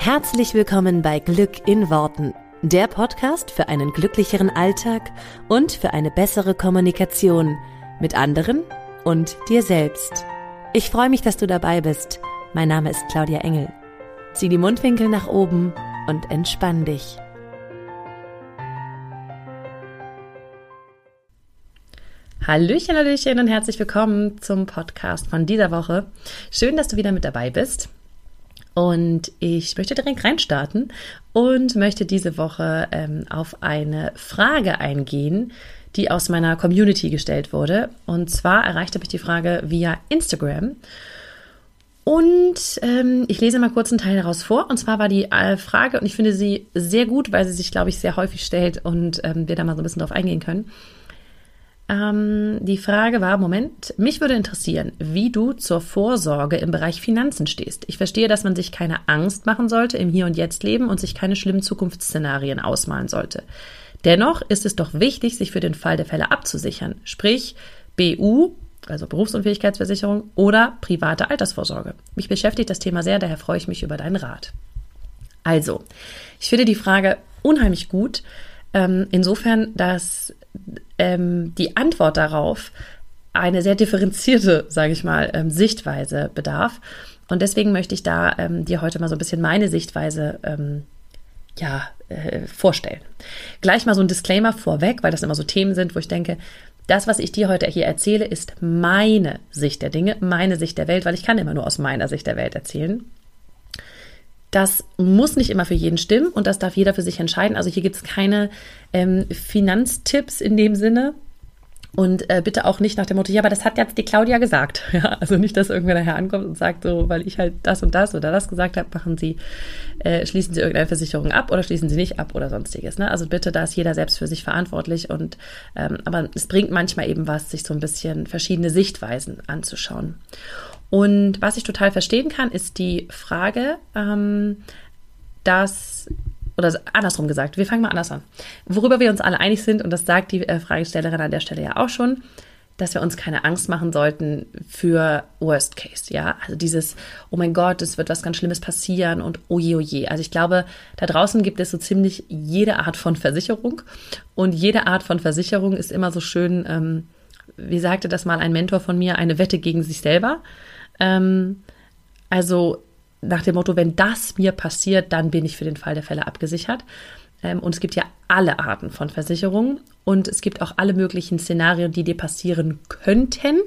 Herzlich willkommen bei Glück in Worten, der Podcast für einen glücklicheren Alltag und für eine bessere Kommunikation mit anderen und dir selbst. Ich freue mich, dass du dabei bist. Mein Name ist Claudia Engel. Zieh die Mundwinkel nach oben und entspann dich. Hallöchen, Hallöchen und herzlich willkommen zum Podcast von dieser Woche. Schön, dass du wieder mit dabei bist. Und ich möchte direkt reinstarten und möchte diese Woche ähm, auf eine Frage eingehen, die aus meiner Community gestellt wurde. Und zwar erreichte mich die Frage via Instagram. Und ähm, ich lese mal kurz einen Teil daraus vor. Und zwar war die äh, Frage, und ich finde sie sehr gut, weil sie sich, glaube ich, sehr häufig stellt und ähm, wir da mal so ein bisschen drauf eingehen können. Ähm, die Frage war, Moment, mich würde interessieren, wie du zur Vorsorge im Bereich Finanzen stehst. Ich verstehe, dass man sich keine Angst machen sollte im Hier und Jetzt leben und sich keine schlimmen Zukunftsszenarien ausmalen sollte. Dennoch ist es doch wichtig, sich für den Fall der Fälle abzusichern, sprich BU, also Berufsunfähigkeitsversicherung oder private Altersvorsorge. Mich beschäftigt das Thema sehr, daher freue ich mich über deinen Rat. Also, ich finde die Frage unheimlich gut, ähm, insofern, dass ähm, die Antwort darauf eine sehr differenzierte, sage ich mal, ähm, Sichtweise bedarf. Und deswegen möchte ich da ähm, dir heute mal so ein bisschen meine Sichtweise ähm, ja, äh, vorstellen. Gleich mal so ein Disclaimer vorweg, weil das immer so Themen sind, wo ich denke, das, was ich dir heute hier erzähle, ist meine Sicht der Dinge, meine Sicht der Welt, weil ich kann immer nur aus meiner Sicht der Welt erzählen. Das muss nicht immer für jeden stimmen und das darf jeder für sich entscheiden. Also hier gibt es keine ähm, Finanztipps in dem Sinne. Und äh, bitte auch nicht nach dem Motto, ja, aber das hat jetzt die Claudia gesagt. Ja, also nicht, dass irgendwer nachher ankommt und sagt, so, weil ich halt das und das oder das gesagt habe, machen Sie, äh, schließen Sie irgendeine Versicherung ab oder schließen Sie nicht ab oder sonstiges. Ne? Also bitte, da ist jeder selbst für sich verantwortlich und ähm, aber es bringt manchmal eben was, sich so ein bisschen verschiedene Sichtweisen anzuschauen. Und was ich total verstehen kann, ist die Frage, ähm, dass, oder andersrum gesagt, wir fangen mal anders an. Worüber wir uns alle einig sind, und das sagt die äh, Fragestellerin an der Stelle ja auch schon, dass wir uns keine Angst machen sollten für Worst Case, ja. Also dieses, oh mein Gott, es wird was ganz Schlimmes passieren und oje, oje. Also ich glaube, da draußen gibt es so ziemlich jede Art von Versicherung und jede Art von Versicherung ist immer so schön, ähm, wie sagte das mal ein Mentor von mir, eine Wette gegen sich selber. Ähm, also nach dem Motto, wenn das mir passiert, dann bin ich für den Fall der Fälle abgesichert. Ähm, und es gibt ja alle Arten von Versicherungen und es gibt auch alle möglichen Szenarien, die dir passieren könnten.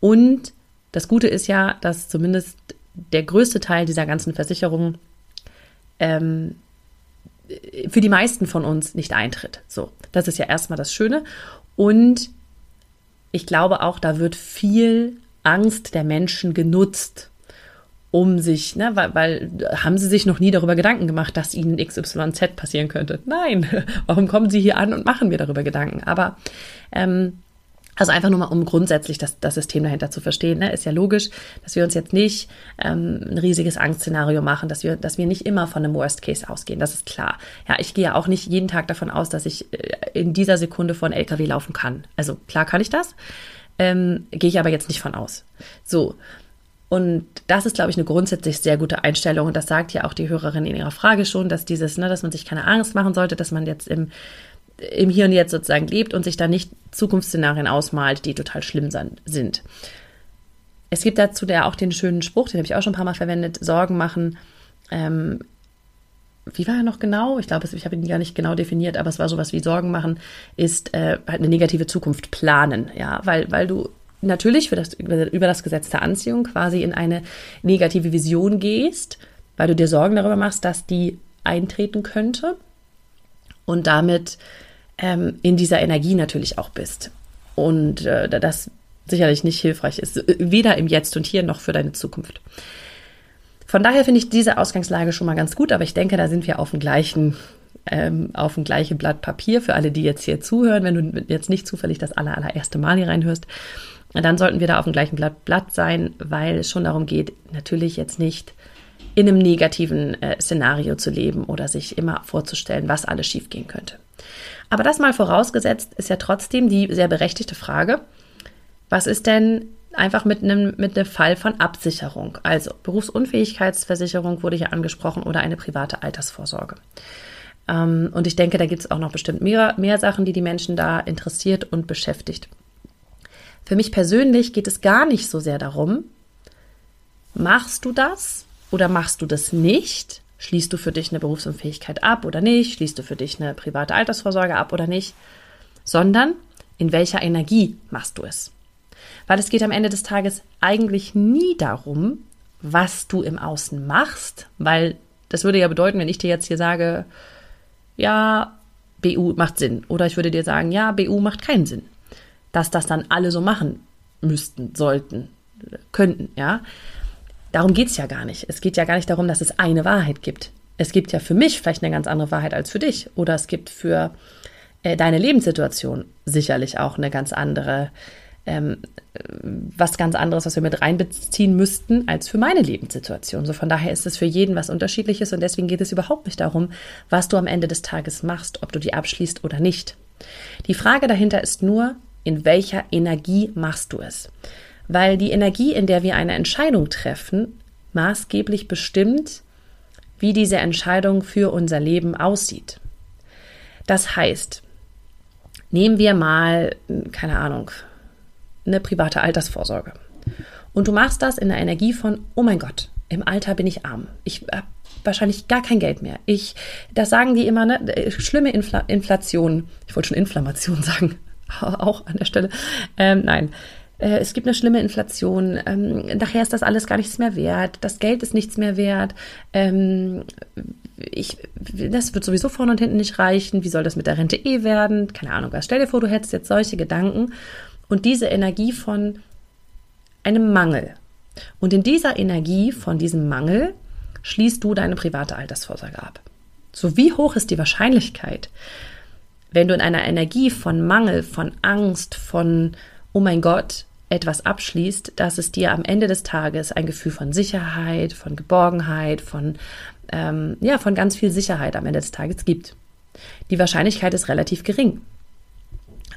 Und das Gute ist ja, dass zumindest der größte Teil dieser ganzen Versicherungen ähm, für die meisten von uns nicht eintritt. So, das ist ja erstmal das Schöne. Und ich glaube auch, da wird viel Angst der Menschen genutzt, um sich, ne, weil, weil haben sie sich noch nie darüber Gedanken gemacht, dass ihnen XYZ passieren könnte? Nein, warum kommen sie hier an und machen mir darüber Gedanken? Aber ähm, also einfach nur mal, um grundsätzlich das, das System dahinter zu verstehen, ne, ist ja logisch, dass wir uns jetzt nicht ähm, ein riesiges Angstszenario machen, dass wir, dass wir nicht immer von einem Worst Case ausgehen. Das ist klar. Ja, ich gehe ja auch nicht jeden Tag davon aus, dass ich äh, in dieser Sekunde von LKW laufen kann. Also klar kann ich das ähm, gehe ich aber jetzt nicht von aus. So. Und das ist, glaube ich, eine grundsätzlich sehr gute Einstellung. Und das sagt ja auch die Hörerin in ihrer Frage schon, dass dieses, ne, dass man sich keine Angst machen sollte, dass man jetzt im, im Hier und Jetzt sozusagen lebt und sich da nicht Zukunftsszenarien ausmalt, die total schlimm sind. Es gibt dazu ja auch den schönen Spruch, den habe ich auch schon ein paar Mal verwendet, Sorgen machen ähm, wie war er noch genau? Ich glaube, ich habe ihn gar nicht genau definiert, aber es war sowas wie Sorgen machen, ist äh, halt eine negative Zukunft planen, ja, weil, weil du natürlich für das, über, das Gesetz der Anziehung quasi in eine negative Vision gehst, weil du dir Sorgen darüber machst, dass die eintreten könnte und damit ähm, in dieser Energie natürlich auch bist. Und äh, das sicherlich nicht hilfreich ist, weder im Jetzt und Hier noch für deine Zukunft. Von daher finde ich diese Ausgangslage schon mal ganz gut, aber ich denke, da sind wir auf dem gleichen ähm, auf dem gleichen Blatt Papier für alle, die jetzt hier zuhören. Wenn du jetzt nicht zufällig das aller, allererste Mal hier reinhörst, dann sollten wir da auf dem gleichen Blatt, Blatt sein, weil es schon darum geht, natürlich jetzt nicht in einem negativen äh, Szenario zu leben oder sich immer vorzustellen, was alles schiefgehen könnte. Aber das mal vorausgesetzt ist ja trotzdem die sehr berechtigte Frage, was ist denn einfach mit einem, mit einem Fall von Absicherung. Also Berufsunfähigkeitsversicherung wurde hier angesprochen oder eine private Altersvorsorge. Ähm, und ich denke, da gibt es auch noch bestimmt mehr, mehr Sachen, die die Menschen da interessiert und beschäftigt. Für mich persönlich geht es gar nicht so sehr darum, machst du das oder machst du das nicht? Schließt du für dich eine Berufsunfähigkeit ab oder nicht? Schließt du für dich eine private Altersvorsorge ab oder nicht? Sondern in welcher Energie machst du es? Weil es geht am Ende des Tages eigentlich nie darum, was du im Außen machst, weil das würde ja bedeuten, wenn ich dir jetzt hier sage, ja, BU macht Sinn. Oder ich würde dir sagen, ja, BU macht keinen Sinn. Dass das dann alle so machen müssten, sollten, könnten, ja. Darum geht es ja gar nicht. Es geht ja gar nicht darum, dass es eine Wahrheit gibt. Es gibt ja für mich vielleicht eine ganz andere Wahrheit als für dich. Oder es gibt für äh, deine Lebenssituation sicherlich auch eine ganz andere ähm, was ganz anderes, was wir mit reinbeziehen müssten, als für meine Lebenssituation. So von daher ist es für jeden was Unterschiedliches und deswegen geht es überhaupt nicht darum, was du am Ende des Tages machst, ob du die abschließt oder nicht. Die Frage dahinter ist nur, in welcher Energie machst du es? Weil die Energie, in der wir eine Entscheidung treffen, maßgeblich bestimmt, wie diese Entscheidung für unser Leben aussieht. Das heißt, nehmen wir mal, keine Ahnung, eine private Altersvorsorge. Und du machst das in der Energie von, oh mein Gott, im Alter bin ich arm. Ich habe wahrscheinlich gar kein Geld mehr. Ich, das sagen die immer, ne? Schlimme Infl Inflation. Ich wollte schon Inflammation sagen, auch an der Stelle. Ähm, nein. Äh, es gibt eine schlimme Inflation. Ähm, nachher ist das alles gar nichts mehr wert. Das Geld ist nichts mehr wert. Ähm, ich, das wird sowieso vorne und hinten nicht reichen. Wie soll das mit der Rente eh werden? Keine Ahnung. Stell dir vor, du hättest jetzt solche Gedanken und diese Energie von einem Mangel. Und in dieser Energie von diesem Mangel schließt du deine private Altersvorsorge ab. So wie hoch ist die Wahrscheinlichkeit, wenn du in einer Energie von Mangel, von Angst, von oh mein Gott etwas abschließt, dass es dir am Ende des Tages ein Gefühl von Sicherheit, von Geborgenheit, von ähm, ja von ganz viel Sicherheit am Ende des Tages gibt. Die Wahrscheinlichkeit ist relativ gering,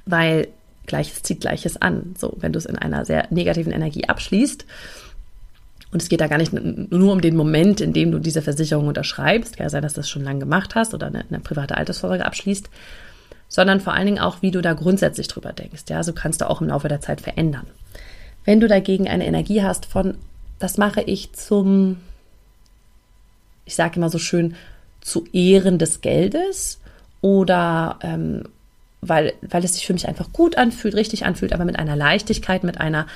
weil Gleiches zieht Gleiches an. So, wenn du es in einer sehr negativen Energie abschließt, und es geht da gar nicht nur um den Moment, in dem du diese Versicherung unterschreibst, kann ja sein, dass du das schon lange gemacht hast oder eine, eine private Altersvorsorge abschließt, sondern vor allen Dingen auch, wie du da grundsätzlich drüber denkst. Ja, so kannst du auch im Laufe der Zeit verändern. Wenn du dagegen eine Energie hast von, das mache ich zum, ich sage immer so schön, zu Ehren des Geldes oder ähm, weil, weil es sich für mich einfach gut anfühlt, richtig anfühlt, aber mit einer Leichtigkeit, mit einer,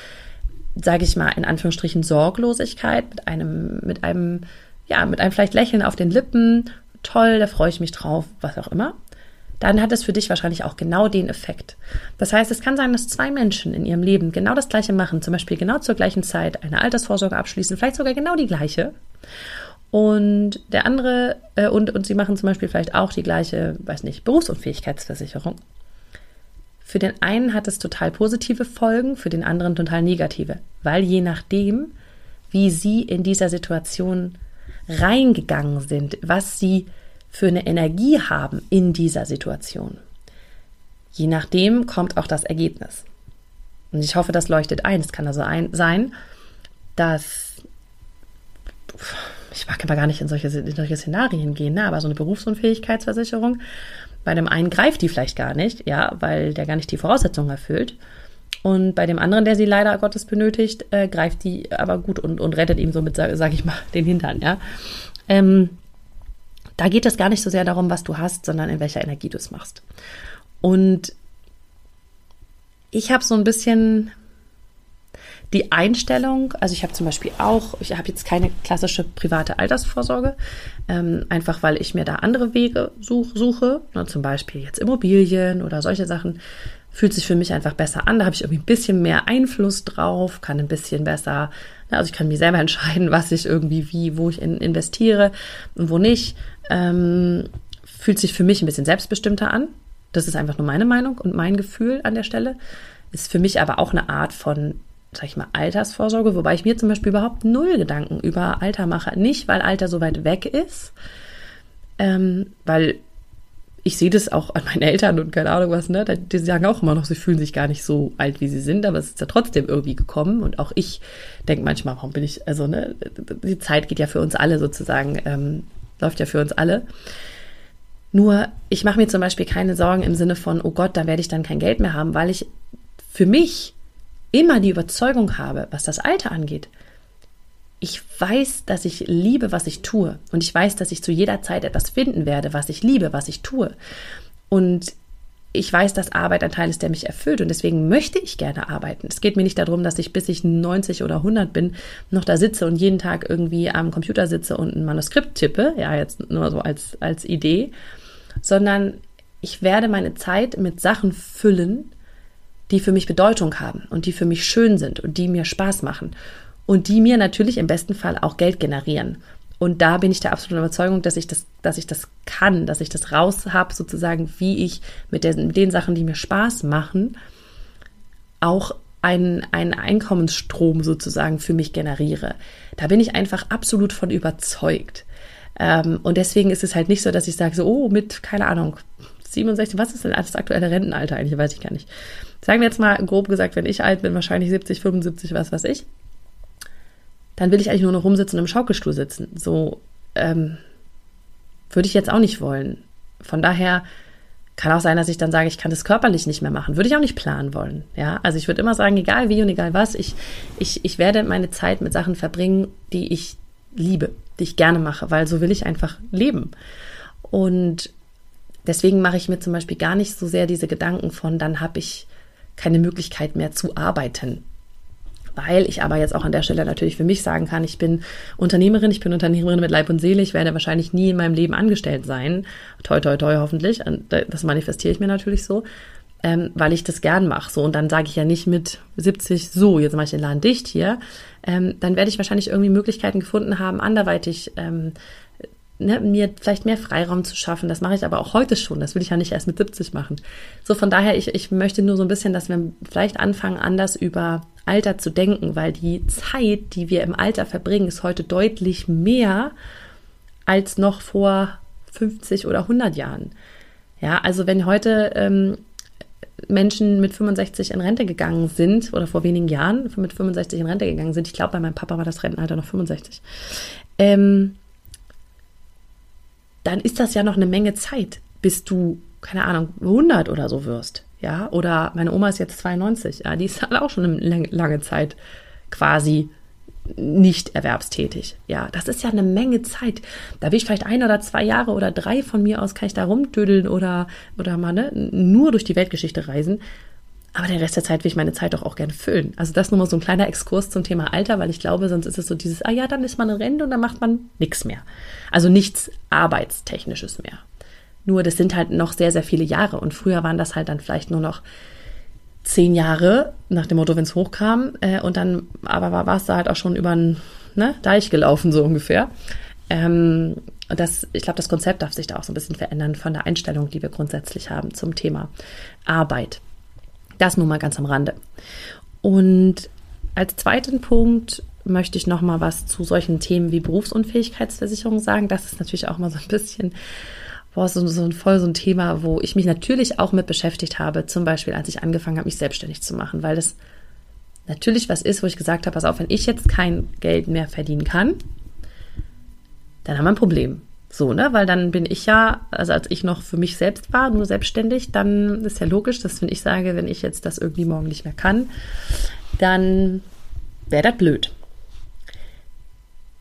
sage ich mal, in Anführungsstrichen Sorglosigkeit, mit einem, mit einem, ja, mit einem vielleicht Lächeln auf den Lippen, toll, da freue ich mich drauf, was auch immer, dann hat es für dich wahrscheinlich auch genau den Effekt. Das heißt, es kann sein, dass zwei Menschen in ihrem Leben genau das Gleiche machen, zum Beispiel genau zur gleichen Zeit eine Altersvorsorge abschließen, vielleicht sogar genau die gleiche. Und der andere, äh, und, und sie machen zum Beispiel vielleicht auch die gleiche, weiß nicht, Berufsunfähigkeitsversicherung. Für den einen hat es total positive Folgen, für den anderen total negative, weil je nachdem, wie sie in dieser Situation reingegangen sind, was sie für eine Energie haben in dieser Situation. Je nachdem kommt auch das Ergebnis. Und ich hoffe, das leuchtet ein. Es kann also ein, sein, dass ich mag aber gar nicht in solche, in solche Szenarien gehen, ne? aber so eine Berufsunfähigkeitsversicherung, bei dem einen greift die vielleicht gar nicht, ja, weil der gar nicht die Voraussetzungen erfüllt. Und bei dem anderen, der sie leider Gottes benötigt, äh, greift die aber gut und, und rettet ihm somit, sage sag ich mal, den Hintern, ja. Ähm, da geht es gar nicht so sehr darum, was du hast, sondern in welcher Energie du es machst. Und ich habe so ein bisschen die Einstellung, also ich habe zum Beispiel auch, ich habe jetzt keine klassische private Altersvorsorge, ähm, einfach weil ich mir da andere Wege such, suche, ne, zum Beispiel jetzt Immobilien oder solche Sachen, fühlt sich für mich einfach besser an. Da habe ich irgendwie ein bisschen mehr Einfluss drauf, kann ein bisschen besser, ne, also ich kann mir selber entscheiden, was ich irgendwie wie, wo ich in, investiere und wo nicht. Ähm, fühlt sich für mich ein bisschen selbstbestimmter an. Das ist einfach nur meine Meinung und mein Gefühl an der Stelle. Ist für mich aber auch eine Art von sag ich mal, Altersvorsorge, wobei ich mir zum Beispiel überhaupt null Gedanken über Alter mache. Nicht, weil Alter so weit weg ist, ähm, weil ich sehe das auch an meinen Eltern und keine Ahnung was, ne? Die sagen auch immer noch, sie fühlen sich gar nicht so alt, wie sie sind, aber es ist ja trotzdem irgendwie gekommen. Und auch ich denke manchmal, warum bin ich, also, ne, die Zeit geht ja für uns alle sozusagen, ähm, läuft ja für uns alle. Nur, ich mache mir zum Beispiel keine Sorgen im Sinne von, oh Gott, da werde ich dann kein Geld mehr haben, weil ich für mich immer die Überzeugung habe, was das Alter angeht, ich weiß, dass ich liebe, was ich tue. Und ich weiß, dass ich zu jeder Zeit etwas finden werde, was ich liebe, was ich tue. Und ich weiß, dass Arbeit ein Teil ist, der mich erfüllt. Und deswegen möchte ich gerne arbeiten. Es geht mir nicht darum, dass ich bis ich 90 oder 100 bin, noch da sitze und jeden Tag irgendwie am Computer sitze und ein Manuskript tippe. Ja, jetzt nur so als, als Idee. Sondern ich werde meine Zeit mit Sachen füllen, die für mich Bedeutung haben und die für mich schön sind und die mir Spaß machen und die mir natürlich im besten Fall auch Geld generieren. Und da bin ich der absoluten Überzeugung, dass ich das, dass ich das kann, dass ich das raus habe, sozusagen, wie ich mit den, mit den Sachen, die mir Spaß machen, auch einen, einen Einkommensstrom sozusagen für mich generiere. Da bin ich einfach absolut von überzeugt. Ähm, und deswegen ist es halt nicht so, dass ich sage, so, oh, mit, keine Ahnung, 67, was ist denn das aktuelle Rentenalter eigentlich? Weiß ich gar nicht. Sagen wir jetzt mal grob gesagt, wenn ich alt bin, wahrscheinlich 70, 75, was weiß ich dann will ich eigentlich nur noch rumsitzen und im Schaukelstuhl sitzen. So ähm, würde ich jetzt auch nicht wollen. Von daher kann auch sein, dass ich dann sage, ich kann das körperlich nicht mehr machen. Würde ich auch nicht planen wollen. Ja, also ich würde immer sagen, egal wie und egal was, ich, ich, ich werde meine Zeit mit Sachen verbringen, die ich liebe, die ich gerne mache, weil so will ich einfach leben. Und deswegen mache ich mir zum Beispiel gar nicht so sehr diese Gedanken von, dann habe ich keine Möglichkeit mehr zu arbeiten weil ich aber jetzt auch an der Stelle natürlich für mich sagen kann, ich bin Unternehmerin, ich bin Unternehmerin mit Leib und Seele, ich werde wahrscheinlich nie in meinem Leben angestellt sein. Toi, toi, toi, hoffentlich. Das manifestiere ich mir natürlich so, ähm, weil ich das gern mache. So, und dann sage ich ja nicht mit 70, so, jetzt mache ich den Laden dicht hier. Ähm, dann werde ich wahrscheinlich irgendwie Möglichkeiten gefunden haben, anderweitig ähm, ne, mir vielleicht mehr Freiraum zu schaffen. Das mache ich aber auch heute schon. Das will ich ja nicht erst mit 70 machen. So, von daher, ich, ich möchte nur so ein bisschen, dass wir vielleicht anfangen, anders über Alter zu denken, weil die Zeit, die wir im Alter verbringen, ist heute deutlich mehr als noch vor 50 oder 100 Jahren. Ja, also wenn heute ähm, Menschen mit 65 in Rente gegangen sind oder vor wenigen Jahren mit 65 in Rente gegangen sind, ich glaube, bei meinem Papa war das Rentenalter noch 65, ähm, dann ist das ja noch eine Menge Zeit, bis du, keine Ahnung, 100 oder so wirst ja, oder meine Oma ist jetzt 92, ja, die ist halt auch schon eine lange Zeit quasi nicht erwerbstätig. Ja, das ist ja eine Menge Zeit. Da will ich vielleicht ein oder zwei Jahre oder drei von mir aus kann ich da rumdödeln oder, oder mal ne, nur durch die Weltgeschichte reisen. Aber den Rest der Zeit will ich meine Zeit doch auch gerne füllen. Also das nur mal so ein kleiner Exkurs zum Thema Alter, weil ich glaube, sonst ist es so dieses, ah ja, dann ist man in Rente und dann macht man nichts mehr. Also nichts Arbeitstechnisches mehr. Nur das sind halt noch sehr, sehr viele Jahre. Und früher waren das halt dann vielleicht nur noch zehn Jahre, nach dem Motto, wenn es hochkam. Äh, und dann, aber war es da halt auch schon über einen ne, Deich gelaufen, so ungefähr. Ähm, das, ich glaube, das Konzept darf sich da auch so ein bisschen verändern von der Einstellung, die wir grundsätzlich haben zum Thema Arbeit. Das nur mal ganz am Rande. Und als zweiten Punkt möchte ich noch mal was zu solchen Themen wie Berufsunfähigkeitsversicherung sagen. Das ist natürlich auch mal so ein bisschen boah, so, so ein voll so ein Thema, wo ich mich natürlich auch mit beschäftigt habe, zum Beispiel als ich angefangen habe, mich selbstständig zu machen, weil das natürlich was ist, wo ich gesagt habe, pass auf, wenn ich jetzt kein Geld mehr verdienen kann, dann haben wir ein Problem. So, ne? Weil dann bin ich ja, also als ich noch für mich selbst war, nur selbstständig, dann ist ja logisch, dass wenn ich sage, wenn ich jetzt das irgendwie morgen nicht mehr kann, dann wäre das blöd.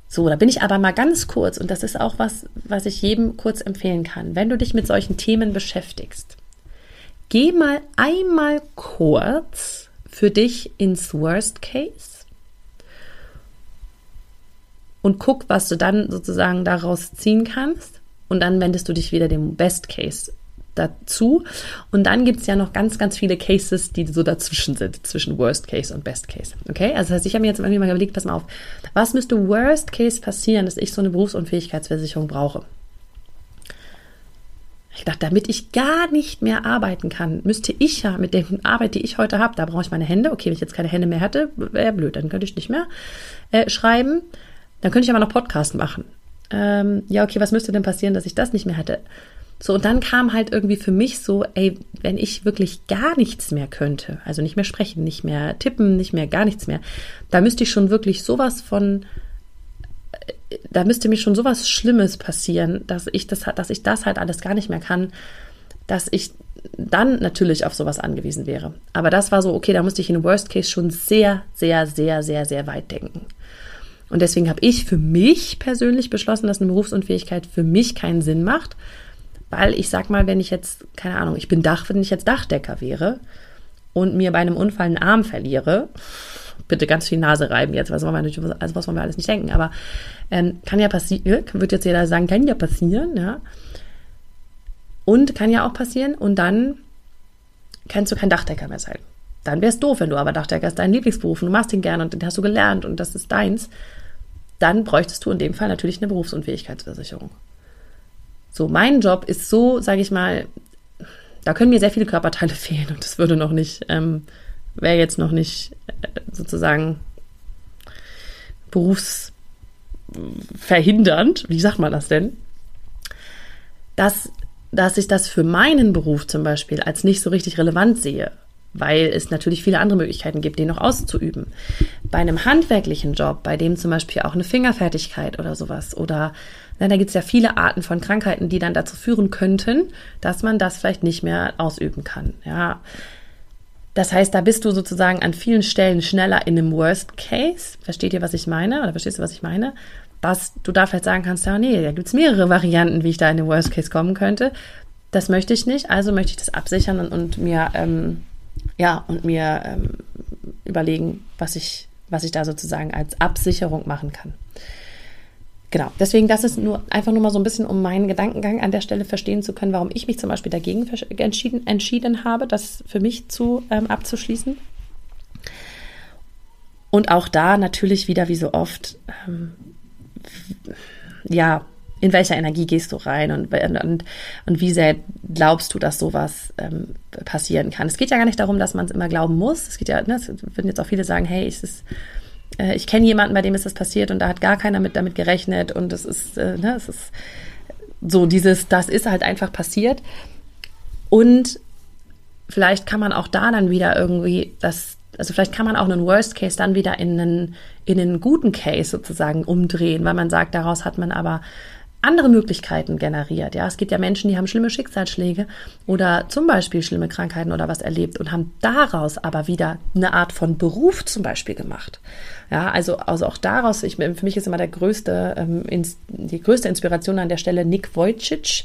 So, da bin ich aber mal ganz kurz, und das ist auch was, was ich jedem kurz empfehlen kann. Wenn du dich mit solchen Themen beschäftigst, geh mal einmal kurz für dich ins Worst Case und guck, was du dann sozusagen daraus ziehen kannst. Und dann wendest du dich wieder dem Best Case dazu. Und dann gibt es ja noch ganz, ganz viele Cases, die so dazwischen sind, zwischen Worst Case und Best Case. Okay? Also das heißt, ich habe mir jetzt irgendwie mal überlegt, pass mal auf, was müsste Worst Case passieren, dass ich so eine Berufsunfähigkeitsversicherung brauche? Ich dachte, damit ich gar nicht mehr arbeiten kann, müsste ich ja mit der Arbeit, die ich heute habe, da brauche ich meine Hände. Okay, wenn ich jetzt keine Hände mehr hätte, wäre blöd, dann könnte ich nicht mehr äh, schreiben. Dann könnte ich aber noch Podcast machen. Ähm, ja, okay, was müsste denn passieren, dass ich das nicht mehr hätte? So, und dann kam halt irgendwie für mich so, ey, wenn ich wirklich gar nichts mehr könnte, also nicht mehr sprechen, nicht mehr tippen, nicht mehr gar nichts mehr, da müsste ich schon wirklich sowas von, äh, da müsste mir schon sowas Schlimmes passieren, dass ich das, dass ich das halt alles gar nicht mehr kann, dass ich dann natürlich auf sowas angewiesen wäre. Aber das war so, okay, da musste ich in Worst Case schon sehr, sehr, sehr, sehr, sehr weit denken. Und deswegen habe ich für mich persönlich beschlossen, dass eine Berufsunfähigkeit für mich keinen Sinn macht, weil ich sag mal, wenn ich jetzt, keine Ahnung, ich bin Dach, wenn ich jetzt Dachdecker wäre und mir bei einem Unfall einen Arm verliere, bitte ganz viel Nase reiben jetzt, was wollen wir, also was wollen wir alles nicht denken, aber ähm, kann ja passieren, wird jetzt jeder sagen, kann ja passieren, ja. Und kann ja auch passieren und dann kannst du kein Dachdecker mehr sein. Dann wäre es doof, wenn du aber Dachdecker ist dein Lieblingsberuf und du machst ihn gern und den hast du gelernt und das ist deins. Dann bräuchtest du in dem Fall natürlich eine Berufsunfähigkeitsversicherung. So, mein Job ist so, sage ich mal, da können mir sehr viele Körperteile fehlen und das würde noch nicht, ähm, wäre jetzt noch nicht äh, sozusagen berufsverhindernd, wie sagt man das denn? Dass, dass ich das für meinen Beruf zum Beispiel als nicht so richtig relevant sehe, weil es natürlich viele andere Möglichkeiten gibt, den noch auszuüben. Bei einem handwerklichen Job, bei dem zum Beispiel auch eine Fingerfertigkeit oder sowas oder na, da gibt es ja viele Arten von Krankheiten, die dann dazu führen könnten, dass man das vielleicht nicht mehr ausüben kann. Ja. Das heißt, da bist du sozusagen an vielen Stellen schneller in einem Worst Case. Versteht ihr, was ich meine? Oder verstehst du, was ich meine? Was du da vielleicht sagen kannst, ja, nee, da gibt es mehrere Varianten, wie ich da in den Worst Case kommen könnte. Das möchte ich nicht, also möchte ich das absichern und, und mir, ähm, ja, und mir ähm, überlegen, was ich, was ich da sozusagen als Absicherung machen kann. Genau, deswegen, das ist nur einfach nur mal so ein bisschen, um meinen Gedankengang an der Stelle verstehen zu können, warum ich mich zum Beispiel dagegen entschieden, entschieden habe, das für mich zu ähm, abzuschließen. Und auch da natürlich wieder wie so oft, ähm, ja, in welcher Energie gehst du rein und, und, und wie sehr glaubst du, dass sowas ähm, passieren kann. Es geht ja gar nicht darum, dass man es immer glauben muss. Es geht ja, ne, es würden jetzt auch viele sagen, hey, es äh, ich kenne jemanden, bei dem ist das passiert und da hat gar keiner mit damit gerechnet und es ist, äh, ne, es ist so dieses, das ist halt einfach passiert. Und vielleicht kann man auch da dann wieder irgendwie das, also vielleicht kann man auch einen Worst Case dann wieder in einen, in einen guten Case sozusagen umdrehen, weil man sagt, daraus hat man aber andere Möglichkeiten generiert. Ja, es gibt ja Menschen, die haben schlimme Schicksalsschläge oder zum Beispiel schlimme Krankheiten oder was erlebt und haben daraus aber wieder eine Art von Beruf zum Beispiel gemacht. Ja, also, also auch daraus, ich, für mich ist immer der größte, ähm, ins, die größte Inspiration an der Stelle Nick Wojcic.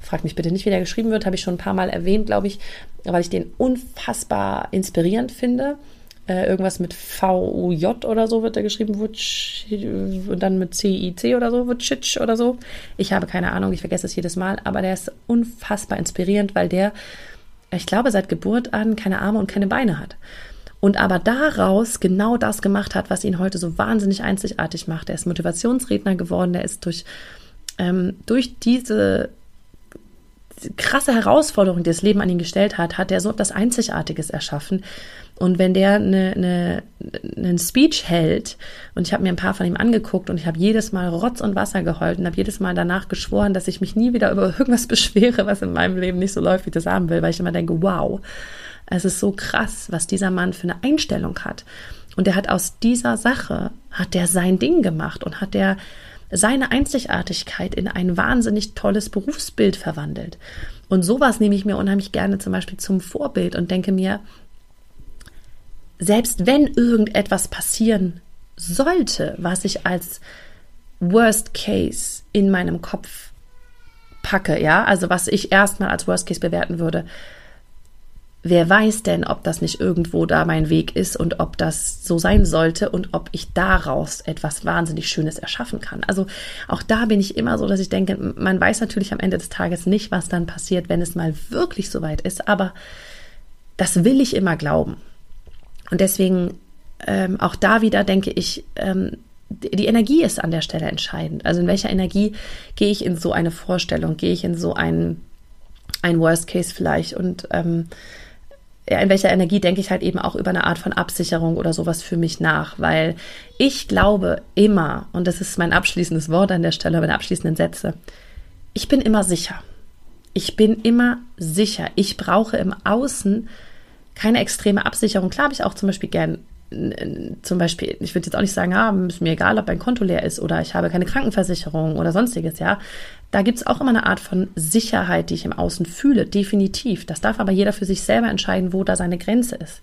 Frag mich bitte nicht, wie der geschrieben wird, habe ich schon ein paar Mal erwähnt, glaube ich, weil ich den unfassbar inspirierend finde äh, irgendwas mit VUJ oder so wird da geschrieben, und dann mit CIC oder so, Vucic oder so. Ich habe keine Ahnung, ich vergesse es jedes Mal, aber der ist unfassbar inspirierend, weil der, ich glaube, seit Geburt an keine Arme und keine Beine hat. Und aber daraus genau das gemacht hat, was ihn heute so wahnsinnig einzigartig macht. Er ist Motivationsredner geworden, der ist durch, ähm, durch diese krasse Herausforderung, die das Leben an ihn gestellt hat, hat er so etwas Einzigartiges erschaffen. Und wenn der eine, eine, einen Speech hält, und ich habe mir ein paar von ihm angeguckt und ich habe jedes Mal Rotz und Wasser geheult und habe jedes Mal danach geschworen, dass ich mich nie wieder über irgendwas beschwere, was in meinem Leben nicht so läuft, wie ich das haben will, weil ich immer denke, wow, es ist so krass, was dieser Mann für eine Einstellung hat. Und er hat aus dieser Sache, hat der sein Ding gemacht und hat der seine Einzigartigkeit in ein wahnsinnig tolles Berufsbild verwandelt. Und sowas nehme ich mir unheimlich gerne zum Beispiel zum Vorbild und denke mir, selbst wenn irgendetwas passieren sollte, was ich als Worst Case in meinem Kopf packe, ja, also was ich erstmal als Worst Case bewerten würde, wer weiß denn, ob das nicht irgendwo da mein Weg ist und ob das so sein sollte und ob ich daraus etwas wahnsinnig Schönes erschaffen kann. Also auch da bin ich immer so, dass ich denke, man weiß natürlich am Ende des Tages nicht, was dann passiert, wenn es mal wirklich so weit ist, aber das will ich immer glauben. Und deswegen ähm, auch da wieder denke ich, ähm, die Energie ist an der Stelle entscheidend. Also in welcher Energie gehe ich in so eine Vorstellung, gehe ich in so ein, ein Worst Case vielleicht und ähm, ja, in welcher Energie denke ich halt eben auch über eine Art von Absicherung oder sowas für mich nach, weil ich glaube immer, und das ist mein abschließendes Wort an der Stelle, meine abschließenden Sätze, ich bin immer sicher. Ich bin immer sicher. Ich brauche im Außen keine extreme Absicherung. Klar habe ich auch zum Beispiel gern zum Beispiel, ich würde jetzt auch nicht sagen, ah, ist mir egal, ob mein Konto leer ist oder ich habe keine Krankenversicherung oder sonstiges, ja. Da gibt es auch immer eine Art von Sicherheit, die ich im Außen fühle, definitiv. Das darf aber jeder für sich selber entscheiden, wo da seine Grenze ist.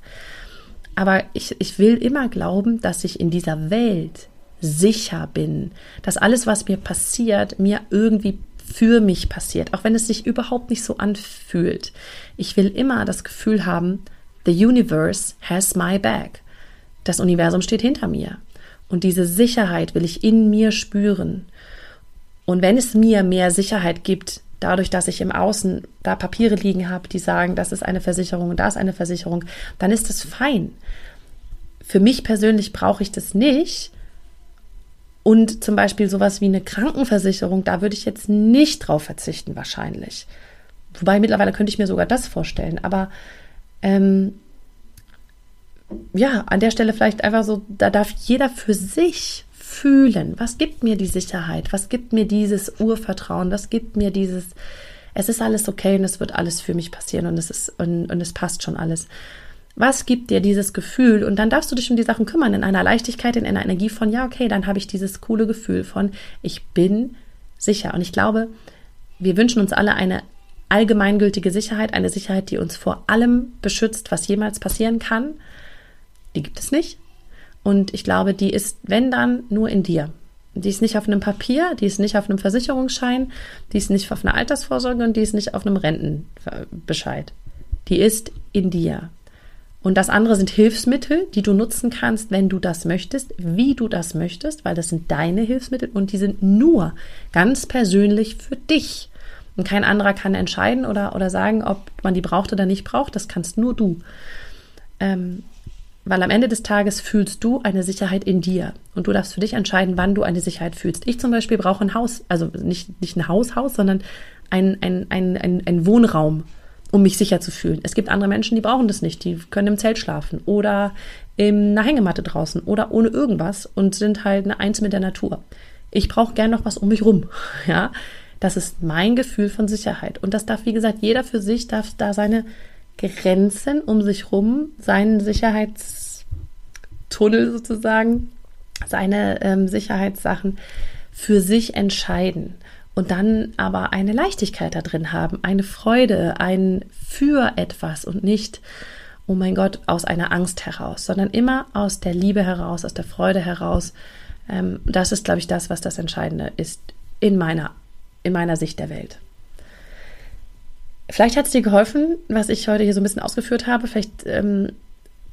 Aber ich, ich will immer glauben, dass ich in dieser Welt sicher bin, dass alles, was mir passiert, mir irgendwie für mich passiert, auch wenn es sich überhaupt nicht so anfühlt. Ich will immer das Gefühl haben, the universe has my back. Das Universum steht hinter mir. Und diese Sicherheit will ich in mir spüren. Und wenn es mir mehr Sicherheit gibt, dadurch, dass ich im Außen da Papiere liegen habe, die sagen, das ist eine Versicherung und da ist eine Versicherung, dann ist das fein. Für mich persönlich brauche ich das nicht, und zum Beispiel sowas wie eine Krankenversicherung, da würde ich jetzt nicht drauf verzichten, wahrscheinlich. Wobei mittlerweile könnte ich mir sogar das vorstellen. Aber ähm, ja, an der Stelle vielleicht einfach so, da darf jeder für sich fühlen, was gibt mir die Sicherheit, was gibt mir dieses Urvertrauen, was gibt mir dieses, es ist alles okay und es wird alles für mich passieren und es ist und, und es passt schon alles. Was gibt dir dieses Gefühl? Und dann darfst du dich um die Sachen kümmern, in einer Leichtigkeit, in einer Energie von, ja, okay, dann habe ich dieses coole Gefühl von, ich bin sicher. Und ich glaube, wir wünschen uns alle eine allgemeingültige Sicherheit, eine Sicherheit, die uns vor allem beschützt, was jemals passieren kann. Die gibt es nicht. Und ich glaube, die ist, wenn dann, nur in dir. Die ist nicht auf einem Papier, die ist nicht auf einem Versicherungsschein, die ist nicht auf einer Altersvorsorge und die ist nicht auf einem Rentenbescheid. Die ist in dir. Und das andere sind Hilfsmittel, die du nutzen kannst, wenn du das möchtest, wie du das möchtest, weil das sind deine Hilfsmittel und die sind nur ganz persönlich für dich. Und kein anderer kann entscheiden oder, oder sagen, ob man die braucht oder nicht braucht. Das kannst nur du. Ähm, weil am Ende des Tages fühlst du eine Sicherheit in dir. Und du darfst für dich entscheiden, wann du eine Sicherheit fühlst. Ich zum Beispiel brauche ein Haus, also nicht, nicht ein Haushaus, sondern ein, ein, ein, ein, ein Wohnraum um mich sicher zu fühlen. Es gibt andere Menschen, die brauchen das nicht. Die können im Zelt schlafen oder in einer Hängematte draußen oder ohne irgendwas und sind halt eine Eins mit der Natur. Ich brauche gern noch was um mich rum. Ja, das ist mein Gefühl von Sicherheit. Und das darf, wie gesagt, jeder für sich darf da seine Grenzen um sich rum, seinen Sicherheitstunnel sozusagen, seine ähm, Sicherheitssachen für sich entscheiden und dann aber eine Leichtigkeit da drin haben, eine Freude, ein für etwas und nicht, oh mein Gott, aus einer Angst heraus, sondern immer aus der Liebe heraus, aus der Freude heraus. Ähm, das ist, glaube ich, das, was das Entscheidende ist in meiner, in meiner Sicht der Welt. Vielleicht hat es dir geholfen, was ich heute hier so ein bisschen ausgeführt habe. Vielleicht ähm,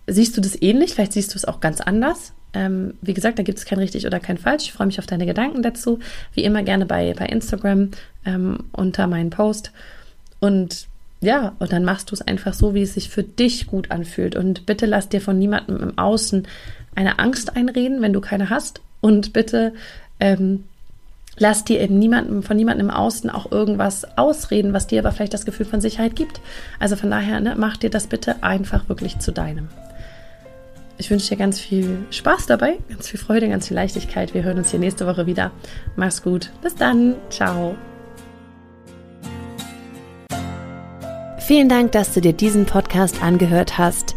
siehst du das ähnlich, vielleicht siehst du es auch ganz anders. Ähm, wie gesagt, da gibt es kein richtig oder kein falsch. Ich freue mich auf deine Gedanken dazu. Wie immer gerne bei, bei Instagram ähm, unter meinen Post. Und ja, und dann machst du es einfach so, wie es sich für dich gut anfühlt. Und bitte lass dir von niemandem im Außen eine Angst einreden, wenn du keine hast. Und bitte ähm, lass dir eben niemandem, von niemandem im Außen auch irgendwas ausreden, was dir aber vielleicht das Gefühl von Sicherheit gibt. Also von daher, ne, mach dir das bitte einfach wirklich zu deinem. Ich wünsche dir ganz viel Spaß dabei, ganz viel Freude, ganz viel Leichtigkeit. Wir hören uns hier nächste Woche wieder. Mach's gut. Bis dann. Ciao. Vielen Dank, dass du dir diesen Podcast angehört hast.